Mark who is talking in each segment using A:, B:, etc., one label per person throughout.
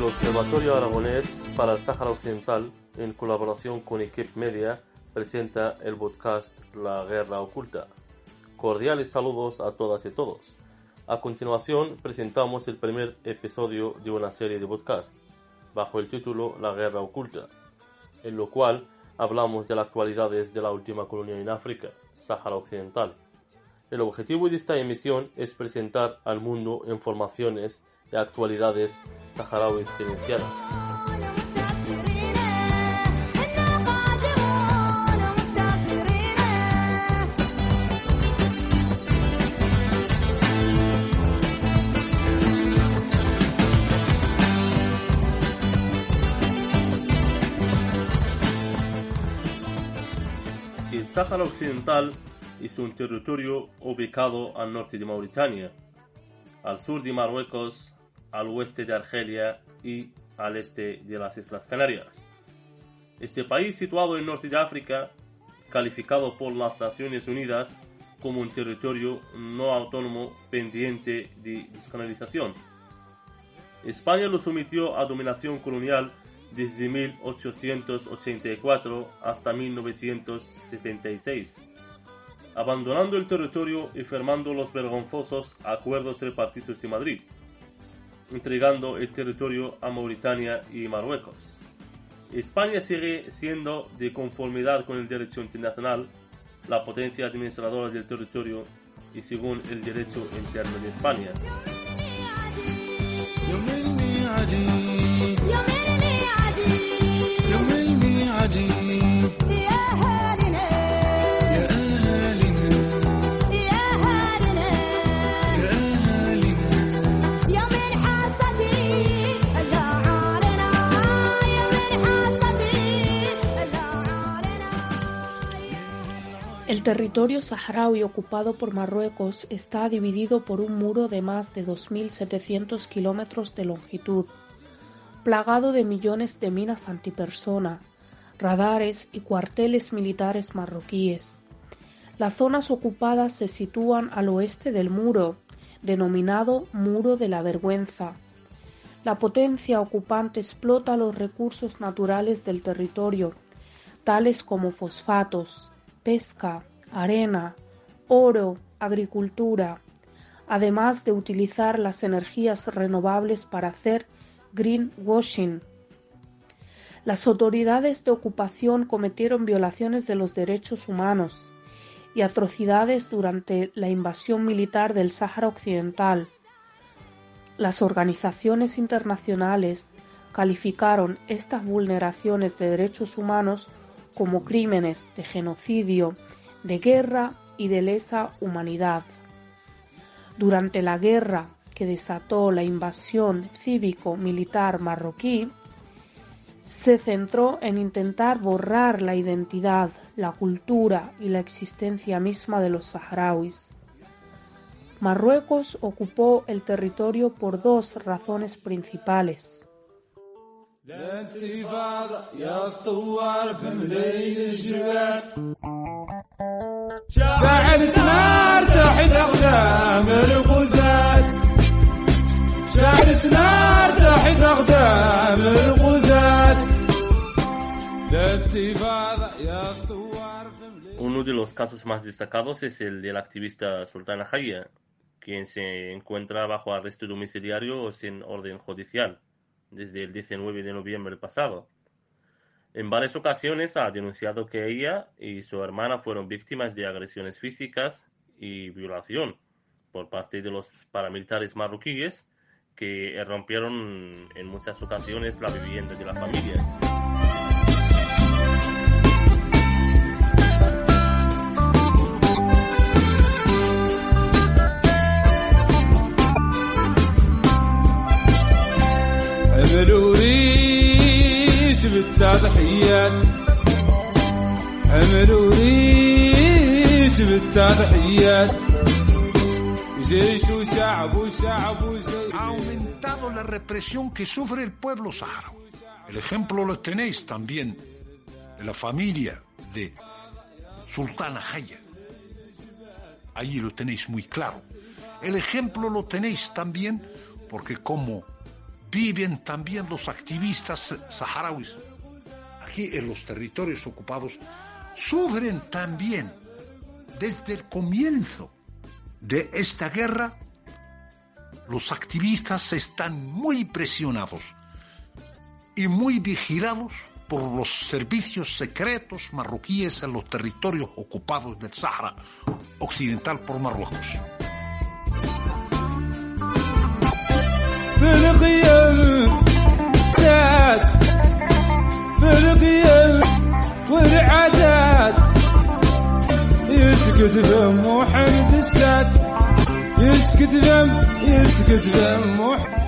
A: El Observatorio Aragonés para el Sáhara Occidental, en colaboración con Equip Media, presenta el podcast La Guerra Oculta. Cordiales saludos a todas y todos. A continuación presentamos el primer episodio de una serie de podcast, bajo el título La Guerra Oculta, en lo cual hablamos de las actualidades de la última colonia en África, Sáhara Occidental. El objetivo de esta emisión es presentar al mundo informaciones de actualidades saharauis silenciadas. Sáhara Occidental es un territorio ubicado al norte de Mauritania, al sur de Marruecos, al oeste de Argelia y al este de las Islas Canarias. Este país situado en norte de África, calificado por las Naciones Unidas como un territorio no autónomo pendiente de descolonización. España lo sometió a dominación colonial desde 1884 hasta 1976, abandonando el territorio y firmando los vergonzosos acuerdos tripartitos de Madrid entregando el territorio a Mauritania y Marruecos. España sigue siendo, de conformidad con el derecho internacional, la potencia administradora del territorio y según el derecho interno de España.
B: El territorio saharaui ocupado por Marruecos está dividido por un muro de más de 2.700 kilómetros de longitud, plagado de millones de minas antipersona, radares y cuarteles militares marroquíes. Las zonas ocupadas se sitúan al oeste del muro, denominado Muro de la Vergüenza. La potencia ocupante explota los recursos naturales del territorio, tales como fosfatos, pesca, arena, oro, agricultura, además de utilizar las energías renovables para hacer greenwashing. Las autoridades de ocupación cometieron violaciones de los derechos humanos y atrocidades durante la invasión militar del Sáhara Occidental. Las organizaciones internacionales calificaron estas vulneraciones de derechos humanos como crímenes de genocidio, de guerra y de lesa humanidad. Durante la guerra que desató la invasión cívico-militar marroquí, se centró en intentar borrar la identidad, la cultura y la existencia misma de los saharauis. Marruecos ocupó el territorio por dos razones principales.
A: Uno de los casos más destacados es el del activista Sultana Jaya, quien se encuentra bajo arresto domiciliario sin orden judicial desde el 19 de noviembre pasado. En varias ocasiones ha denunciado que ella y su hermana fueron víctimas de agresiones físicas y violación por parte de los paramilitares marroquíes que rompieron en muchas ocasiones la vivienda de la familia.
C: بالتضحيات حمل وريش بالتضحيات جيش وشعب وشعب وجيش
D: Ha aumentado la represión que sufre el pueblo saharaui. El ejemplo lo tenéis también de la familia de Sultana Jaya. Allí lo tenéis muy claro. El ejemplo lo tenéis también porque como viven también los activistas saharauis aquí en los territorios ocupados, sufren también desde el comienzo de esta guerra, los activistas están muy presionados y muy vigilados por los servicios secretos marroquíes en los territorios ocupados del Sahara Occidental por Marruecos.
C: يسكت فم وحمد الساد يسكت فم يسكت فم وحمد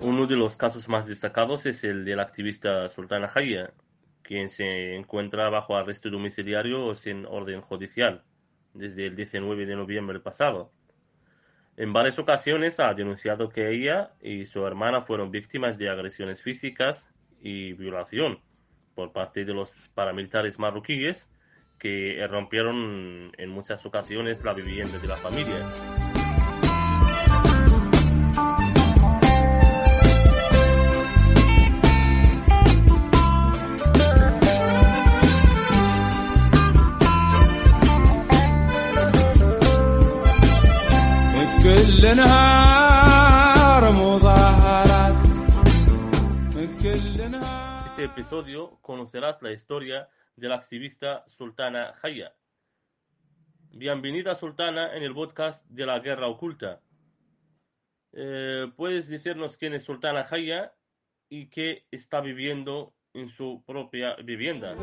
A: Uno de los casos más destacados es el del activista Sultana Jaya, quien se encuentra bajo arresto domiciliario sin orden judicial desde el 19 de noviembre pasado. En varias ocasiones ha denunciado que ella y su hermana fueron víctimas de agresiones físicas y violación por parte de los paramilitares marroquíes que rompieron en muchas ocasiones la vivienda de la familia. Este episodio conocerás la historia de la activista Sultana Jaya. Bienvenida Sultana en el podcast de la guerra oculta. Eh, ¿Puedes decirnos quién es Sultana Jaya y qué está viviendo en su propia vivienda?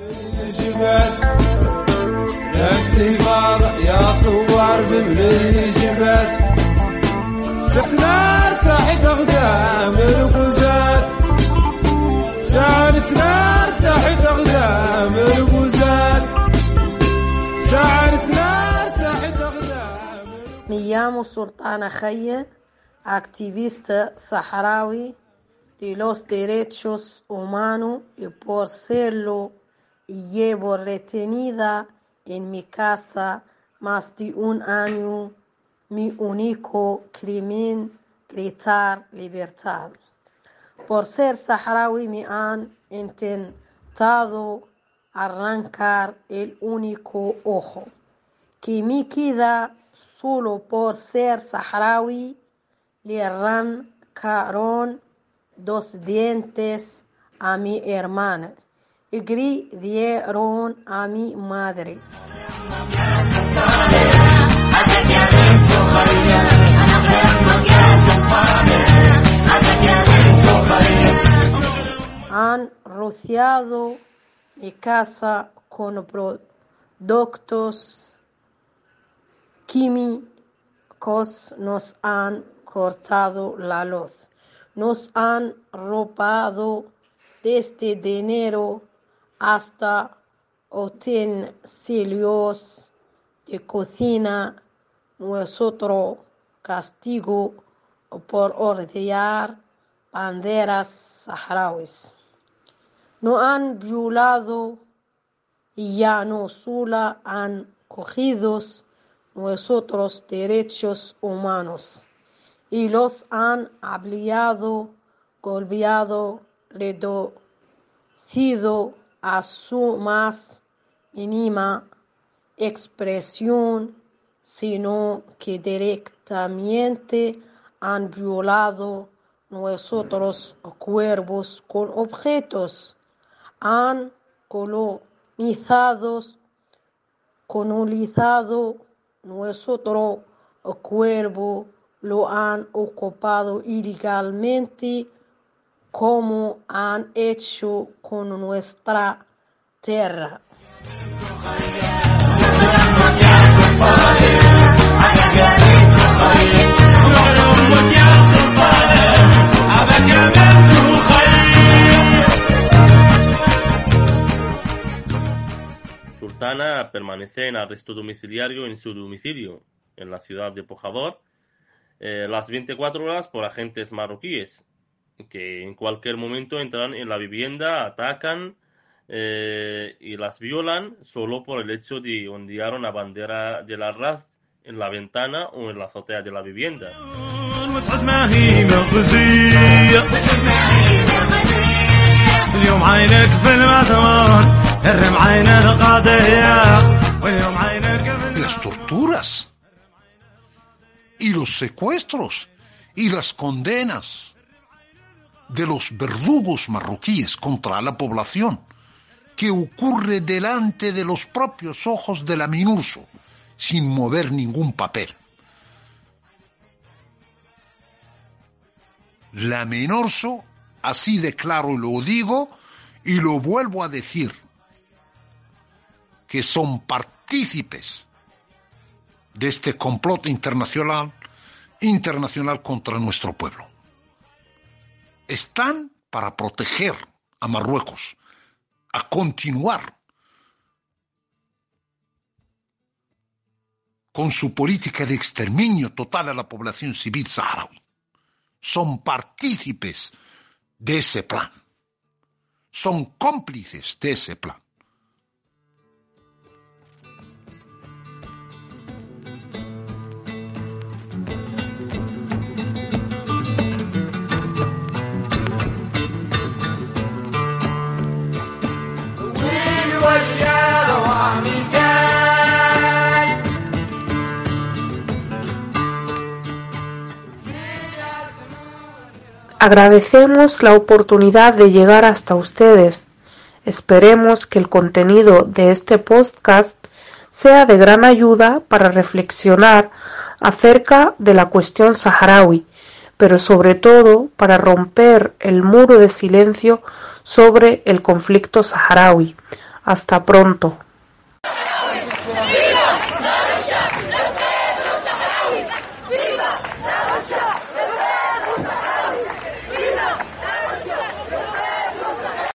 E: Llamo Sultana Jaya, activista saharaui de los derechos humanos y por serlo llevo retenida en mi casa más de un año. Mi único crimen, gritar libertad. Por ser saharaui me han intentado arrancar el único ojo que me queda solo por ser saharaui, le arrancaron dos dientes a mi hermana y dieron a mi madre. Han rociado mi casa con productos químicos, nos han cortado la luz, nos han robado desde dinero hasta utensilios de cocina, nuestro castigo por ordenar banderas saharauis. No han violado y ya no solo han cogido nuestros derechos humanos. Y los han ampliado, golpeado, reducido a su más mínima expresión, sino que directamente han violado nuestros cuerpos con objetos, han colonizado, colonizado nuestro cuerpo, lo han ocupado ilegalmente como han hecho con nuestra tierra.
A: Permanece en arresto domiciliario en su domicilio, en la ciudad de Pojador, eh, las 24 horas por agentes marroquíes, que en cualquier momento entran en la vivienda, atacan eh, y las violan solo por el hecho de ondear una bandera de la RAST en la ventana o en la azotea de la vivienda.
D: Las torturas y los secuestros y las condenas de los verdugos marroquíes contra la población que ocurre delante de los propios ojos de la MINURSO sin mover ningún papel. La Menorso, así de claro lo digo y lo vuelvo a decir, que son partícipes de este complot internacional, internacional contra nuestro pueblo. Están para proteger a Marruecos, a continuar con su política de exterminio total a la población civil saharaui. Son partícipes de ese plan. Son cómplices de ese plan.
B: Agradecemos la oportunidad de llegar hasta ustedes. Esperemos que el contenido de este podcast sea de gran ayuda para reflexionar acerca de la cuestión saharaui, pero sobre todo para romper el muro de silencio sobre el conflicto saharaui. Hasta pronto.